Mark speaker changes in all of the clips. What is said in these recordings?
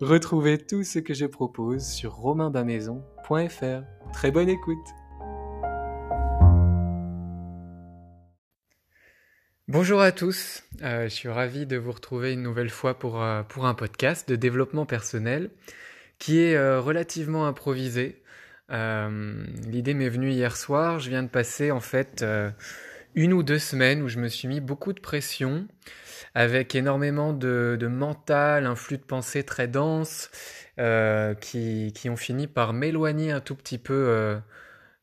Speaker 1: Retrouvez tout ce que je propose sur romainbamaison.fr. Très bonne écoute Bonjour à tous, euh, je suis ravi de vous retrouver une nouvelle fois pour, euh, un podcast de développement personnel qui est euh, relativement improvisé. L'idée m'est venue hier soir, je viens de passer en fait une ou deux semaines où je me suis mis beaucoup de pression avec énormément de, mental, un flux de pensée très dense, euh, qui, qui, ont fini par m'éloigner un tout petit peu euh,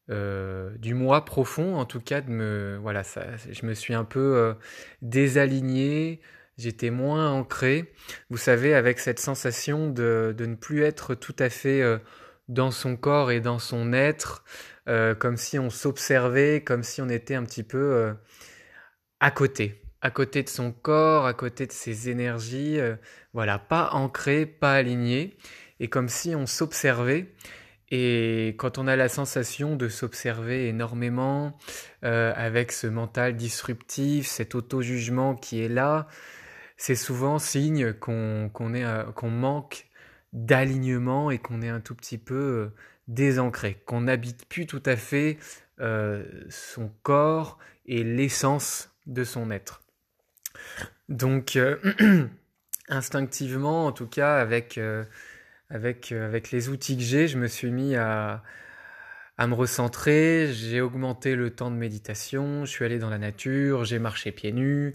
Speaker 1: euh, du moi profond, en tout cas de me, voilà, ça, je me suis un peu désaligné, j'étais moins ancré, vous savez, avec cette sensation de, de ne plus être tout à fait dans son corps et dans son être, comme si on s'observait, comme si on était un petit peu à côté à côté de son corps, à côté de ses énergies, euh, voilà, pas ancré, pas aligné, et comme si on s'observait. Et quand on a la sensation de s'observer énormément, euh, avec ce mental disruptif, cet auto-jugement qui est là, c'est souvent signe qu'on manque d'alignement et qu'on est un tout petit peu euh, désancré, qu'on n'habite plus tout à fait son corps et l'essence de son être. Donc, euh, instinctivement, en tout cas, avec, euh, avec, euh, avec les outils que j'ai, je me suis mis à, à me recentrer, j'ai augmenté le temps de méditation, je suis allé dans la nature, j'ai marché pieds nus,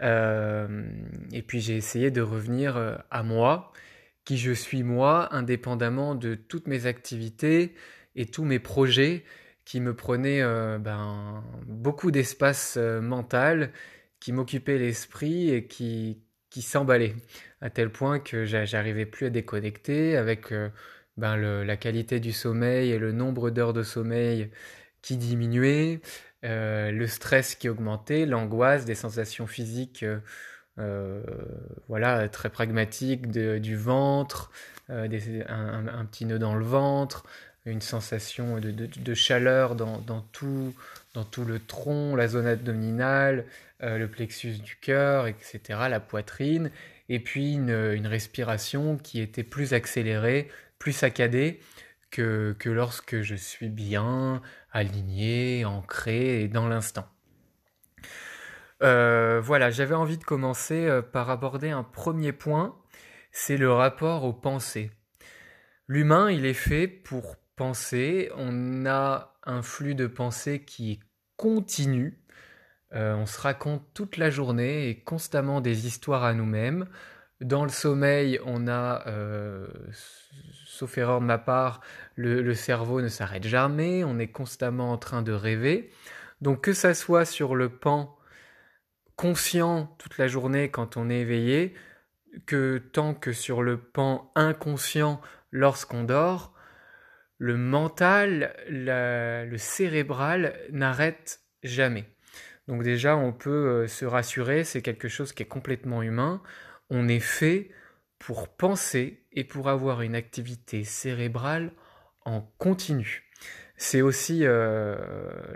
Speaker 1: et puis j'ai essayé de revenir à moi, qui je suis moi, indépendamment de toutes mes activités et tous mes projets qui me prenaient ben, beaucoup d'espace mental qui m'occupait l'esprit et qui, qui s'emballait, à tel point que j'arrivais plus à déconnecter avec euh, ben la qualité du sommeil et le nombre d'heures de sommeil qui diminuait, euh, le stress qui augmentait, l'angoisse, des sensations physiques euh, voilà, très pragmatiques du ventre, des, un, petit nœud dans le ventre, une sensation de, chaleur dans, tout, le tronc, la zone abdominale, euh, le plexus du cœur, etc., la poitrine, et puis une, une, respiration qui était plus accélérée, plus saccadée que, que lorsque je suis bien aligné, ancré et dans l'instant. Euh, voilà, j'avais envie de commencer euh, par aborder un premier point, c'est le rapport aux pensées. L'humain, il est fait pour penser, on a un flux de pensée qui est continu, euh, on se raconte toute la journée et constamment des histoires à nous-mêmes. Dans le sommeil, on a, sauf erreur de ma part, le, cerveau ne s'arrête jamais, on est constamment en train de rêver. Donc que ça soit sur le pan conscient toute la journée quand on est éveillé, que tant que sur le pan inconscient lorsqu'on dort, le mental, le cérébral n'arrête jamais. Donc déjà, on peut euh, se rassurer, c'est quelque chose qui est complètement humain. On est fait pour penser et pour avoir une activité cérébrale en continu. c'est aussi, euh,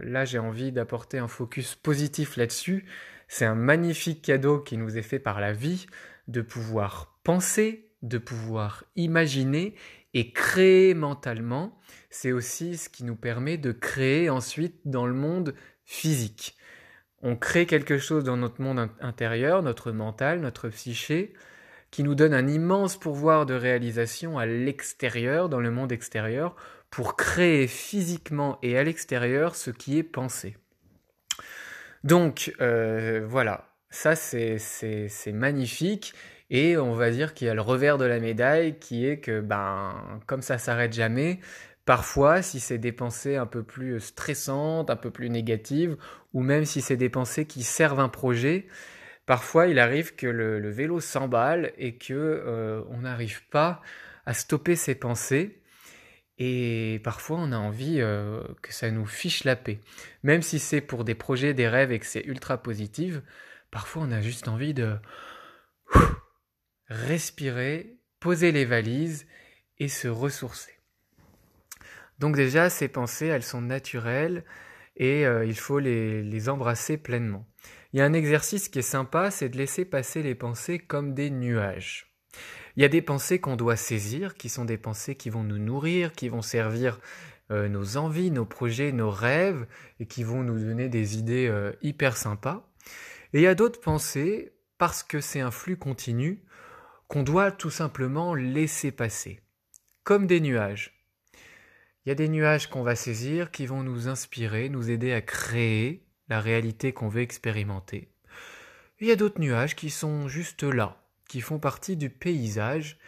Speaker 1: là j'ai envie d'apporter un focus positif là-dessus, c'est un magnifique cadeau qui nous est fait par la vie de pouvoir penser, de pouvoir imaginer et créer mentalement. C'est aussi ce qui nous permet de créer ensuite dans le monde physique. On crée quelque chose dans notre monde intérieur, notre mental, notre psyché, qui nous donne un immense pouvoir de réalisation à l'extérieur, dans le monde extérieur, pour créer physiquement et à l'extérieur ce qui est pensé. Donc euh, voilà, ça c'est magnifique. Et on va dire qu'il y a le revers de la médaille qui est que ben comme ça s'arrête jamais, parfois si c'est des pensées un peu plus stressantes, un peu plus négatives ou même si c'est des pensées qui servent un projet, parfois il arrive que le, vélo s'emballe et que euh, on n'arrive pas à stopper ses pensées et parfois, on a envie euh, que ça nous fiche la paix. Même si c'est pour des projets, des rêves et que c'est ultra positif, parfois on a juste envie de respirer, poser les valises et se ressourcer. Donc déjà, ces pensées, elles sont naturelles et euh, il faut les, les embrasser pleinement. Il y a un exercice qui est sympa, c'est de laisser passer les pensées comme des nuages. Il y a des pensées qu'on doit saisir, qui sont des pensées qui vont nous nourrir, qui vont servir euh, nos envies, nos projets, nos rêves, et qui vont nous donner des idées euh, hyper sympas. Et il y a d'autres pensées, parce que c'est un flux continu, qu'on doit tout simplement laisser passer, comme des nuages. Il y a des nuages qu'on va saisir qui vont nous inspirer, nous aider à créer la réalité qu'on veut expérimenter. il y a d'autres nuages qui sont juste là, qui font partie du paysage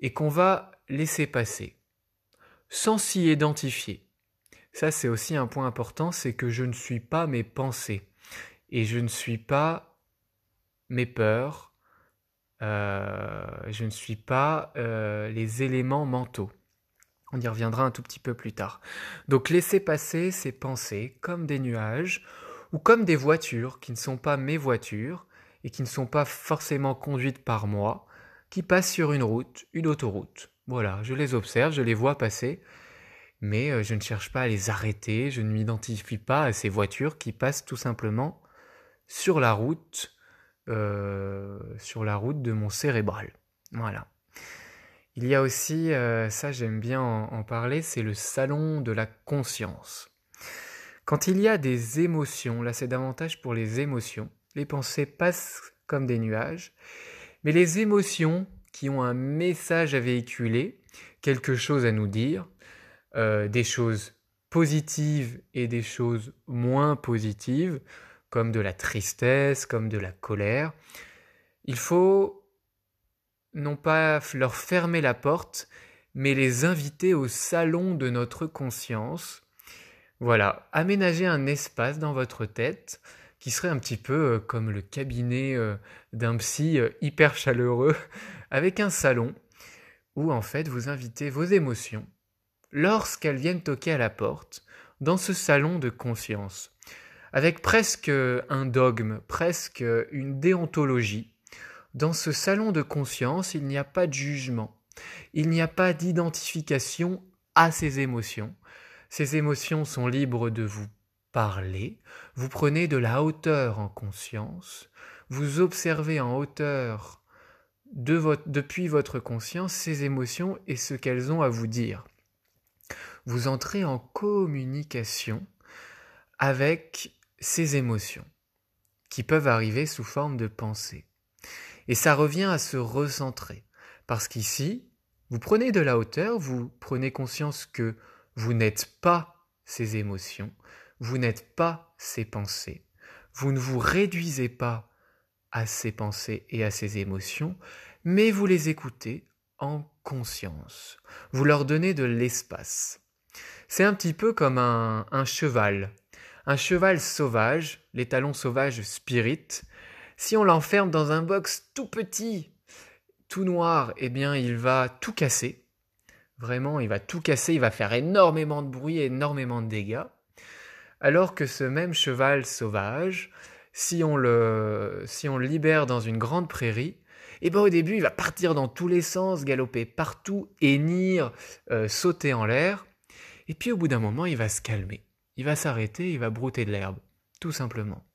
Speaker 1: et qu'on va laisser passer, sans s'y identifier. Ça, c'est aussi un point important, c'est que je ne suis pas mes pensées et je ne suis pas mes peurs, euh, je ne suis pas euh, les éléments mentaux. On y reviendra un tout petit peu plus tard. Donc laisser passer ces pensées comme des nuages ou comme des voitures qui ne sont pas mes voitures, et qui ne sont pas forcément conduites par moi, qui passent sur une route, une autoroute. Voilà, je les observe, je les vois passer, mais euh, je ne cherche pas à les arrêter, je ne m'identifie pas à ces voitures qui passent tout simplement sur la route, euh, sur la route de mon cérébral. Voilà. Il y a aussi, euh, ça j'aime bien en parler, c'est le salon de la conscience. Quand il y a des émotions, là c'est davantage pour les émotions, les pensées passent comme des nuages, mais les émotions qui ont un message à véhiculer, quelque chose à nous dire, euh, des choses positives et des choses moins positives, comme de la tristesse, comme de la colère, il faut non pas leur fermer la porte, mais les inviter au salon de notre conscience. Voilà, aménager un espace dans votre tête qui serait un petit peu euh, comme le cabinet euh, d'un psy euh, hyper chaleureux, avec un salon où en fait vous invitez vos émotions, lorsqu'elles viennent toquer à la porte, dans ce salon de conscience, avec presque un dogme, presque une déontologie. Dans ce salon de conscience, il n'y a pas de jugement, il n'y a pas d'identification à ces émotions. Ces émotions sont libres de vous parlez, vous prenez de la hauteur en conscience, vous observez en hauteur depuis votre conscience ces émotions et ce qu'elles ont à vous dire. Vous entrez en communication avec ces émotions qui peuvent arriver sous forme de pensée. Et ça revient à se recentrer. Parce qu'ici, vous prenez de la hauteur, vous prenez conscience que vous n'êtes pas ces émotions, vous n'êtes pas ces pensées. Vous ne vous réduisez pas à ces pensées et à ces émotions, mais vous les écoutez en conscience. Vous leur donnez de l'espace. C'est un petit peu comme un, cheval. Un cheval sauvage, les talons sauvages spirit, si on l'enferme dans un box tout petit, tout noir, eh bien il va tout casser. Vraiment, il va tout casser, il va faire énormément de bruit, énormément de dégâts. Alors que ce même cheval sauvage, si on le, si on libère dans une grande prairie, eh ben au début il va partir dans tous les sens, galoper partout, hennir, euh, sauter en l'air. Et puis au bout d'un moment, il va se calmer. Il va s'arrêter, il va brouter de l'herbe, tout simplement.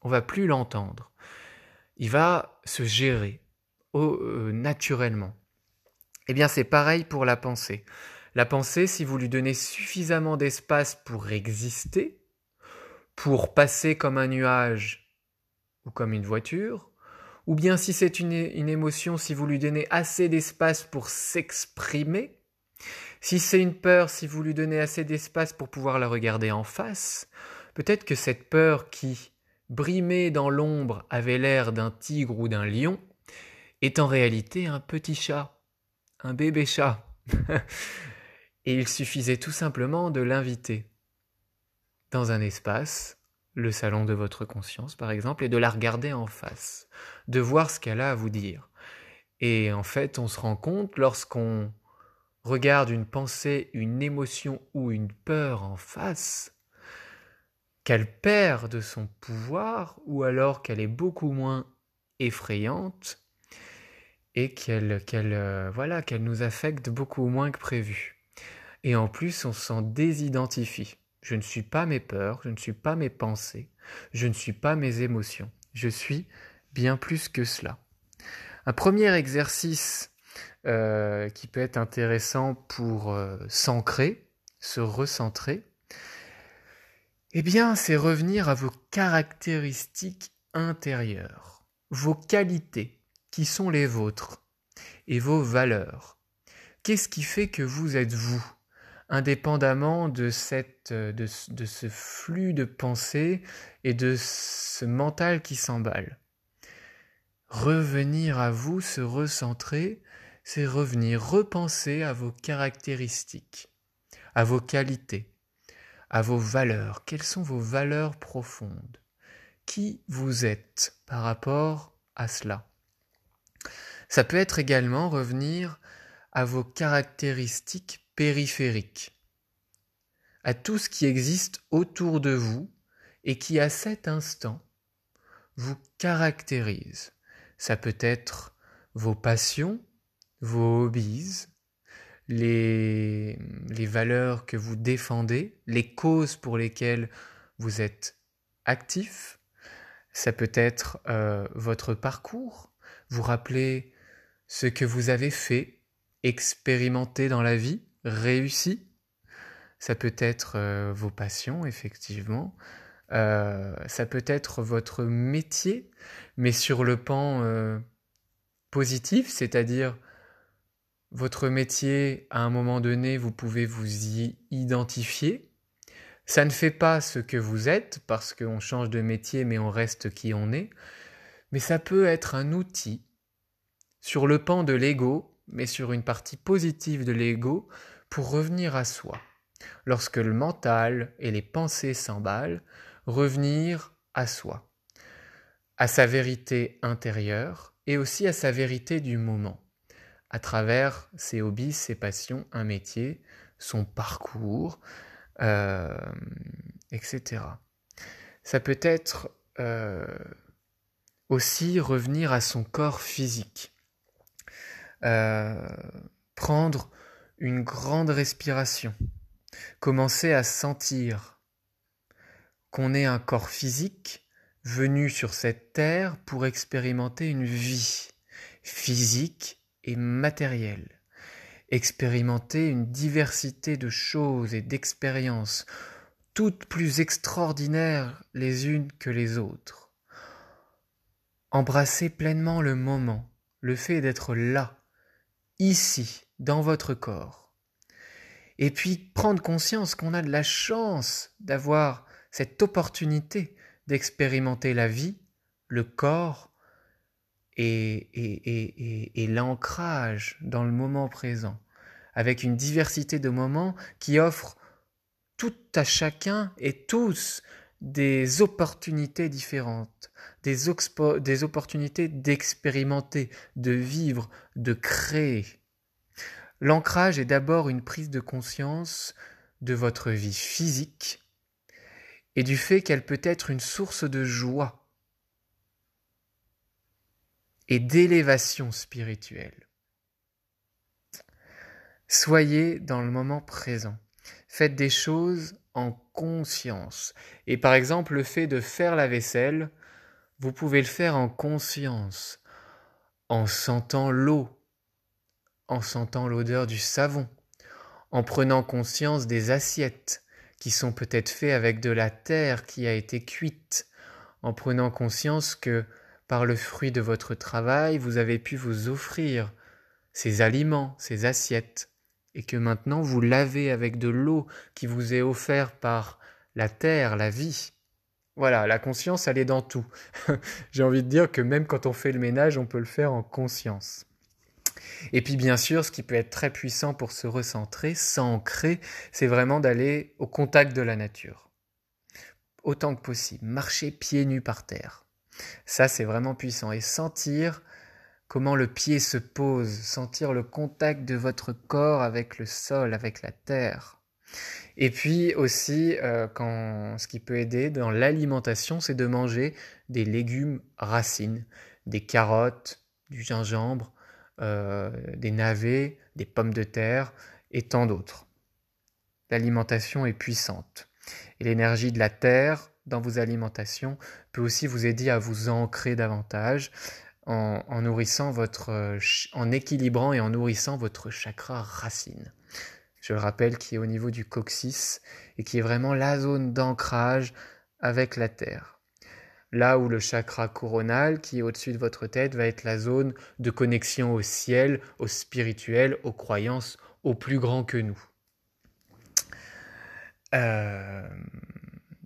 Speaker 1: On va plus l'entendre. Il va se gérer euh, naturellement. Eh bien, c'est pareil pour la pensée. La pensée, si vous lui donnez suffisamment d'espace pour exister, pour passer comme un nuage ou comme une voiture, ou bien si c'est une, émotion, si vous lui donnez assez d'espace pour s'exprimer, si c'est une peur, si vous lui donnez assez d'espace pour pouvoir la regarder en face, peut-être que cette peur qui, brimée dans l'ombre, avait l'air d'un tigre ou d'un lion, est en réalité un petit chat, un bébé chat. Et il suffisait tout simplement de l'inviter dans un espace, le salon de votre conscience par exemple, et de la regarder en face, de voir ce qu'elle a à vous dire. Et en fait, on se rend compte lorsqu'on regarde une pensée, une émotion ou une peur en face, qu'elle perd de son pouvoir ou alors qu'elle est beaucoup moins effrayante et qu'elle euh, voilà qu'elle nous affecte beaucoup moins que prévu. Et en plus, on s'en désidentifie. Je ne suis pas mes peurs, je ne suis pas mes pensées, je ne suis pas mes émotions. Je suis bien plus que cela. Un premier exercice euh, qui peut être intéressant pour euh, s'ancrer, se recentrer, eh bien, c'est revenir à vos caractéristiques intérieures, vos qualités qui sont les vôtres et vos valeurs. Qu'est-ce qui fait que vous êtes vous? Indépendamment euh, de ce flux de pensée et de ce mental qui s'emballe. Revenir à vous, se recentrer, c'est revenir repenser à vos caractéristiques, à vos qualités, à vos valeurs. Quelles sont vos valeurs profondes? Qui vous êtes par rapport à cela? Ça peut être également revenir à vos caractéristiques périphérique, à tout ce qui existe autour de vous et qui à cet instant vous caractérise. Ça peut être vos passions, vos hobbies, les, les valeurs que vous défendez, les causes pour lesquelles vous êtes actif. Ça peut être euh, votre parcours, vous rappeler ce que vous avez fait, expérimenté dans la vie, réussi. Ça peut être euh, vos passions, effectivement. Euh, ça peut être votre métier, mais sur le pan euh, positif, c'est-à-dire votre métier, à un moment donné, vous pouvez vous y identifier. Ça ne fait pas ce que vous êtes, parce qu'on change de métier, mais on reste qui on est. Mais ça peut être un outil sur le pan de l'ego, mais sur une partie positive de l'ego, pour revenir à soi. Lorsque le mental et les pensées s'emballent, revenir à soi, à sa vérité intérieure et aussi à sa vérité du moment, à travers ses hobbies, ses passions, un métier, son parcours, euh, etc. Ça peut être euh, aussi revenir à son corps physique, euh, prendre une grande respiration. Commencez à sentir qu'on est un corps physique venu sur cette terre pour expérimenter une vie physique et matérielle. Expérimenter une diversité de choses et d'expériences, toutes plus extraordinaires les unes que les autres. Embrasser pleinement le moment, le fait d'être là, ici, dans votre corps. Et puis prendre conscience qu'on a de la chance d'avoir cette opportunité d'expérimenter la vie, le corps et, et, et, l'ancrage dans le moment présent, avec une diversité de moments qui offrent tout à chacun et tous des opportunités différentes, des, des opportunités d'expérimenter, de vivre, de créer. L'ancrage est d'abord une prise de conscience de votre vie physique et du fait qu'elle peut être une source de joie et d'élévation spirituelle. Soyez dans le moment présent. Faites des choses en conscience. Et par exemple, le fait de faire la vaisselle, vous pouvez le faire en conscience, en sentant l'eau, en sentant l'odeur du savon, en prenant conscience des assiettes qui sont peut-être faites avec de la terre qui a été cuite, en prenant conscience que par le fruit de votre travail, vous avez pu vous offrir ces aliments, ces assiettes, et que maintenant vous lavez avec de l'eau qui vous est offerte par la terre, la vie. Voilà, la conscience, elle est dans tout. J'ai envie de dire que même quand on fait le ménage, on peut le faire en conscience. Et puis bien sûr, ce qui peut être très puissant pour se recentrer, s'ancrer, c'est vraiment d'aller au contact de la nature. Autant que possible, marcher pieds nus par terre. Ça, c'est vraiment puissant. Et sentir comment le pied se pose, sentir le contact de votre corps avec le sol, avec la terre. Et puis aussi, euh, ce qui peut aider dans l'alimentation, c'est de manger des légumes racines, des carottes, du gingembre, euh, des navets, des pommes de terre et tant d'autres. L'alimentation est puissante. Et l'énergie de la terre dans vos alimentations peut aussi vous aider à vous ancrer davantage, en, nourrissant votre, euh, en équilibrant et en nourrissant votre chakra racine. Je le rappelle, qui est au niveau du coccyx et qui est vraiment la zone d'ancrage avec la terre. Là où le chakra coronal, qui est au-dessus de votre tête, va être la zone de connexion au ciel, au spirituel, aux croyances, au plus grand que nous. Euh,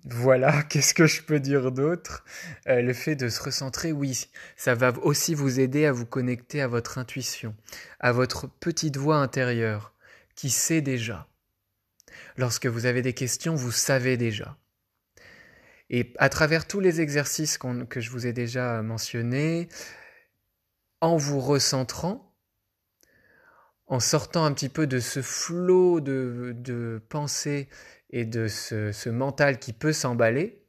Speaker 1: voilà, qu'est-ce que je peux dire d'autre? Euh, Le fait de se recentrer, oui, ça va aussi vous aider à vous connecter à votre intuition, à votre petite voix intérieure, qui sait déjà. Lorsque vous avez des questions, vous savez déjà. Et à travers tous les exercices que je vous ai déjà mentionnés, en vous recentrant, en sortant un petit peu de ce flot de, pensées et de ce, mental qui peut s'emballer,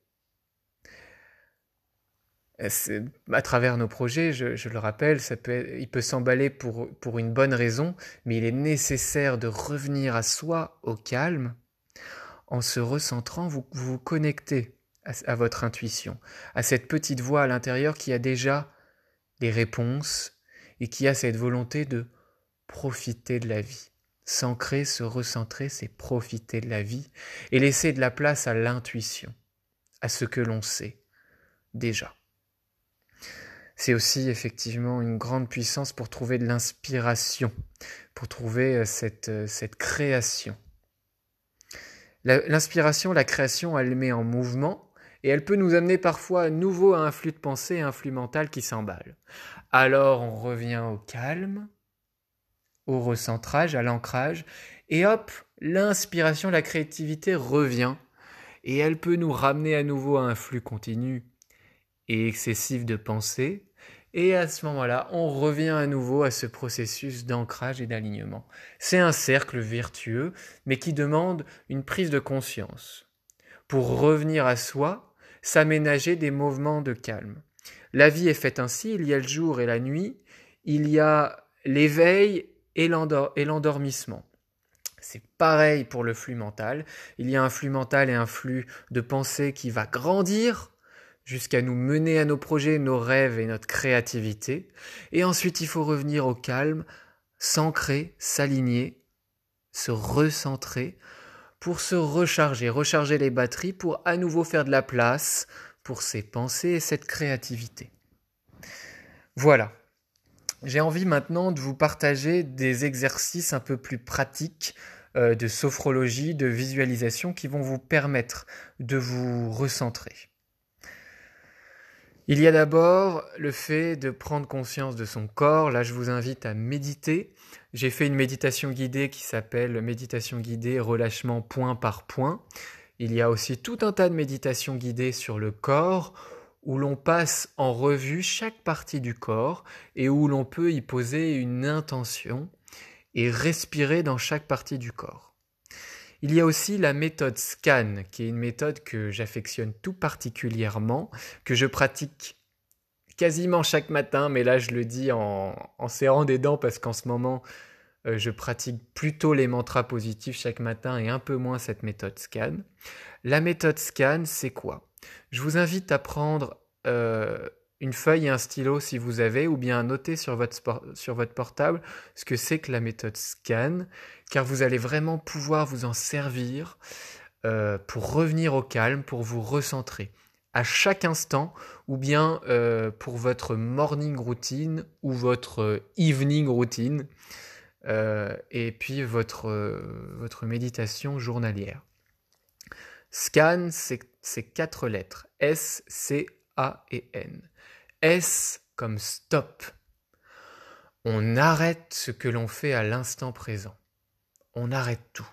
Speaker 1: à travers nos projets, je, le rappelle, il peut s'emballer pour, pour une bonne raison, mais il est nécessaire de revenir à soi au calme. En se recentrant, vous vous connectez à, votre intuition, à cette petite voix à l'intérieur qui a déjà des réponses et qui a cette volonté de profiter de la vie. S'ancrer, se recentrer, c'est profiter de la vie et laisser de la place à l'intuition, à ce que l'on sait déjà. C'est aussi effectivement une grande puissance pour trouver de l'inspiration, pour trouver euh, cette, euh, cette création. L'inspiration, la création, elle met en mouvement et elle peut nous amener parfois à nouveau à un flux de pensée, un flux mental qui s'emballe. Alors on revient au calme, au recentrage, à l'ancrage, et hop, l'inspiration, la créativité revient, et elle peut nous ramener à nouveau à un flux continu et excessif de pensée, et à ce moment-là, on revient à nouveau à ce processus d'ancrage et d'alignement. C'est un cercle vertueux, mais qui demande une prise de conscience. Pour revenir à soi, s'aménager des mouvements de calme. La vie est faite ainsi, il y a le jour et la nuit, il y a l'éveil et l'endormissement. C'est pareil pour le flux mental. Il y a un flux mental et un flux de pensée qui va grandir jusqu'à nous mener à nos projets, nos rêves et notre créativité. Et ensuite, il faut revenir au calme, s'ancrer, s'aligner, se recentrer pour se recharger, recharger les batteries pour à nouveau faire de la place pour ces pensées et cette créativité. Voilà, j'ai envie maintenant de vous partager des exercices un peu plus pratiques euh, de sophrologie, de visualisation qui vont vous permettre de vous recentrer. Il y a d'abord le fait de prendre conscience de son corps. Là, je vous invite à méditer. J'ai fait une méditation guidée qui s'appelle méditation guidée relâchement point par point. Il y a aussi tout un tas de méditations guidées sur le corps où l'on passe en revue chaque partie du corps et où l'on peut y poser une intention et respirer dans chaque partie du corps. Il y a aussi la méthode SCAN, qui est une méthode que j'affectionne tout particulièrement, que je pratique quasiment chaque matin, mais là je le dis en, serrant des dents parce qu'en ce moment euh, je pratique plutôt les mantras positifs chaque matin et un peu moins cette méthode scan. La méthode scan, c'est quoi? Je vous invite à prendre euh, une feuille et un stylo si vous avez, ou bien à noter sur votre, sur votre portable ce que c'est que la méthode scan, car vous allez vraiment pouvoir vous en servir euh, pour revenir au calme, pour vous recentrer à chaque instant, ou bien pour votre morning routine ou votre evening routine, euh, et puis votre, votre méditation journalière. Scan, c'est quatre lettres. S, C, A et N. S comme stop. On arrête ce que l'on fait à l'instant présent. On arrête tout.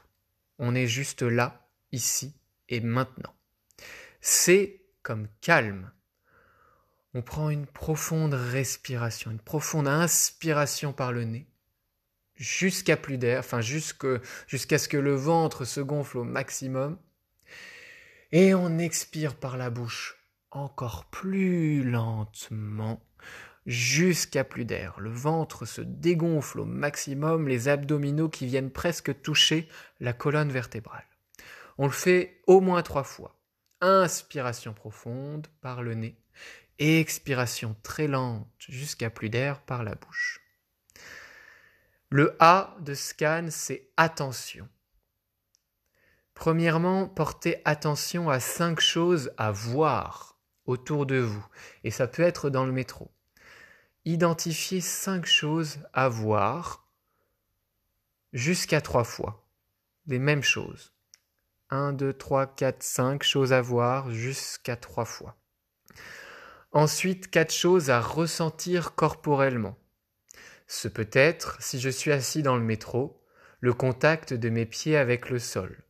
Speaker 1: On est juste là, ici et maintenant. C comme calme. On prend une profonde respiration, une profonde inspiration par le nez, jusqu'à plus d'air, enfin jusqu'à ce que le ventre se gonfle au maximum. Et on expire par la bouche encore plus lentement jusqu'à plus d'air. Le ventre se dégonfle au maximum, les abdominaux qui viennent presque toucher la colonne vertébrale. On le fait au moins trois fois. Inspiration profonde par le nez. Expiration très lente jusqu'à plus d'air par la bouche. Le A de scan, c'est attention. Premièrement, portez attention à cinq choses à voir autour de vous. Et ça peut être dans le métro. Identifiez cinq choses à voir jusqu'à trois fois. Les mêmes choses. 1, 2, 3, 4, 5 choses à voir jusqu'à 3 fois. Ensuite, 4 choses à ressentir corporellement. Ce peut être, si je suis assis dans le métro, le contact de mes pieds avec le sol,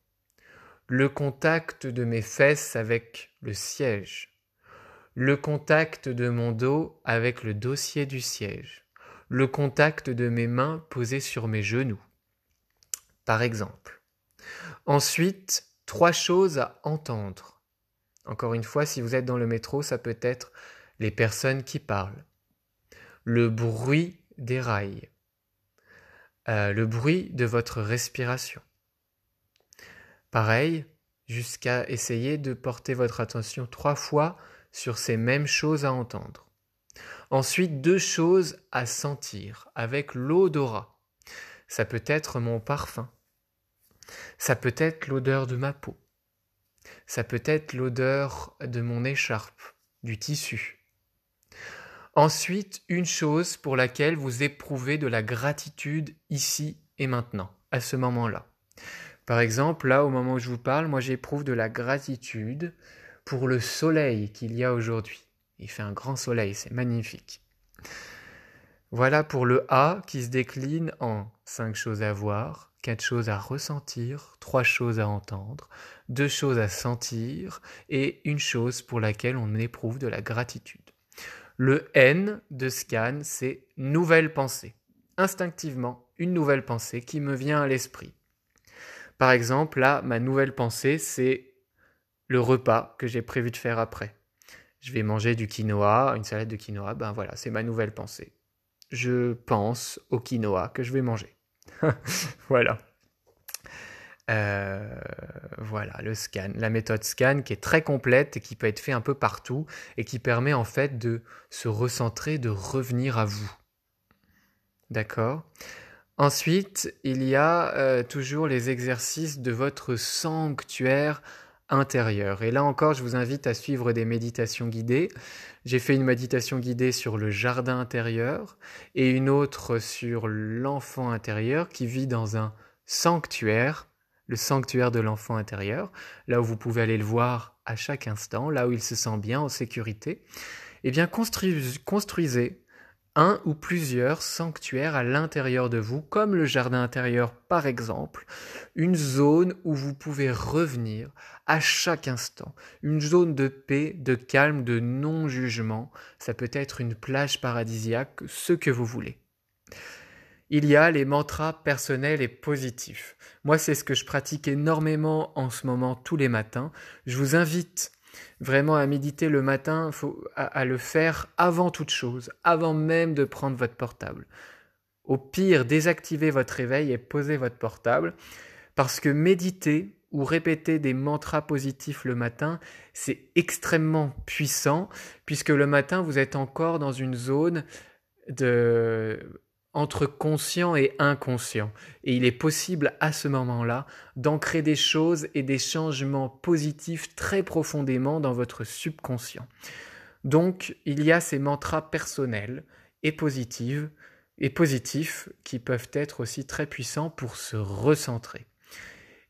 Speaker 1: le contact de mes fesses avec le siège, le contact de mon dos avec le dossier du siège, le contact de mes mains posées sur mes genoux, par exemple. Ensuite, trois choses à entendre. Encore une fois, si vous êtes dans le métro, ça peut être les personnes qui parlent, le bruit des rails, euh, le bruit de votre respiration. Pareil, jusqu'à essayer de porter votre attention trois fois sur ces mêmes choses à entendre. Ensuite, deux choses à sentir avec l'odorat. Ça peut être mon parfum, ça peut être l'odeur de ma peau. Ça peut être l'odeur de mon écharpe, du tissu. Ensuite, une chose pour laquelle vous éprouvez de la gratitude ici et maintenant, à ce moment-là. Par exemple, là, au moment où je vous parle, moi j'éprouve de la gratitude pour le soleil qu'il y a aujourd'hui. Il fait un grand soleil, c'est magnifique. Voilà pour le A qui se décline en cinq choses à voir, quatre choses à ressentir, trois choses à entendre, deux choses à sentir et une chose pour laquelle on éprouve de la gratitude. Le N de scan, c'est nouvelle pensée. Instinctivement, une nouvelle pensée qui me vient à l'esprit. Par exemple, là, ma nouvelle pensée, c'est le repas que j'ai prévu de faire après. Je vais manger du quinoa, une salade de quinoa, ben voilà, c'est ma nouvelle pensée. Je pense au quinoa que je vais manger. voilà. Euh, voilà, le scan, la méthode scan qui est très complète et qui peut être fait un peu partout et qui permet en fait de se recentrer, de revenir à vous. D'accord? Ensuite, il y a euh, toujours les exercices de votre sanctuaire intérieur. Et là encore, je vous invite à suivre des méditations guidées. J'ai fait une méditation guidée sur le jardin intérieur et une autre sur l'enfant intérieur qui vit dans un sanctuaire, le sanctuaire de l'enfant intérieur, là où vous pouvez aller le voir à chaque instant, là où il se sent bien en sécurité. Eh bien, construisez un ou plusieurs sanctuaires à l'intérieur de vous, comme le jardin intérieur par exemple, une zone où vous pouvez revenir à chaque instant, une zone de paix, de calme, de non-jugement, ça peut être une plage paradisiaque, ce que vous voulez. Il y a les mantras personnels et positifs. Moi, c'est ce que je pratique énormément en ce moment tous les matins. Je vous invite Vraiment à méditer le matin, à, le faire avant toute chose, avant même de prendre votre portable. Au pire, désactivez votre réveil et posez votre portable parce que méditer ou répéter des mantras positifs le matin, c'est extrêmement puissant puisque le matin, vous êtes encore dans une zone de entre conscient et inconscient. Et il est possible à ce moment-là d'ancrer des choses et des changements positifs très profondément dans votre subconscient. Donc, il y a ces mantras personnels et positifs et positifs qui peuvent être aussi très puissants pour se recentrer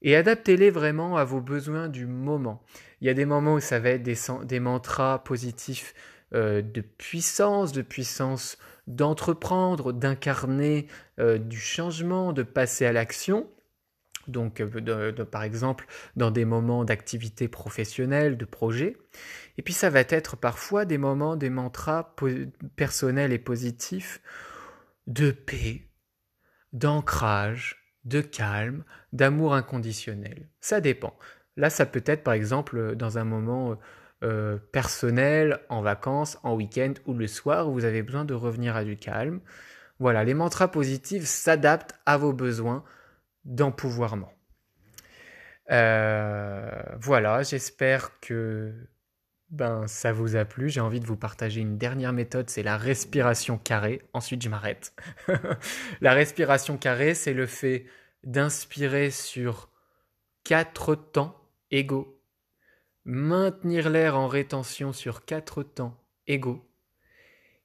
Speaker 1: et adaptez-les vraiment à vos besoins du moment. Il y a des moments où ça va être des, mantras positifs euh, de puissance, de puissance d'entreprendre, d'incarner euh, du changement, de passer à l'action. Donc, euh, par exemple, dans des moments d'activité professionnelle, de projet. Et puis, ça va être parfois des moments, des mantras personnels et positifs de paix, d'ancrage, de calme, d'amour inconditionnel. Ça dépend. Là, ça peut être par exemple dans un moment euh, personnel, en vacances, en week-end ou le soir vous avez besoin de revenir à du calme. Voilà, les mantras positifs s'adaptent à vos besoins d'empouvoirment. Euh, voilà, j'espère que ben ça vous a plu. J'ai envie de vous partager une dernière méthode, c'est la respiration carrée. Ensuite, je m'arrête. la respiration carrée, c'est le fait d'inspirer sur quatre temps égaux, maintenir l'air en rétention sur quatre temps égaux,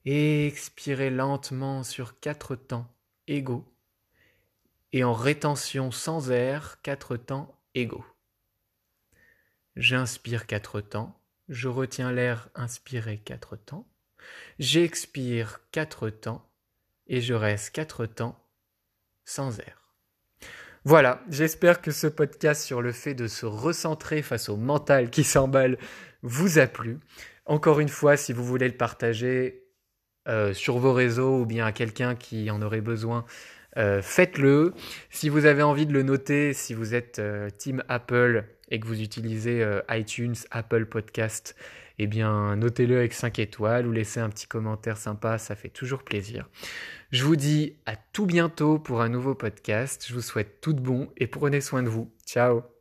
Speaker 1: et expirer lentement sur quatre temps égaux, et en rétention sans air quatre temps égaux. J'inspire quatre temps, je retiens l'air inspiré quatre temps, j'expire quatre temps et je reste quatre temps sans air. Voilà, j'espère que ce podcast sur le fait de se recentrer face au mental qui s'emballe vous a plu. Encore une fois, si vous voulez le partager euh, sur vos réseaux ou bien à quelqu'un qui en aurait besoin, euh, faites-le. Si vous avez envie de le noter, si vous êtes euh, Team Apple et que vous utilisez iTunes, Apple Podcast, eh bien notez-le avec 5 étoiles ou laissez un petit commentaire sympa, ça fait toujours plaisir. Je vous dis à tout bientôt pour un nouveau podcast. Je vous souhaite tout de bon et prenez soin de vous. Ciao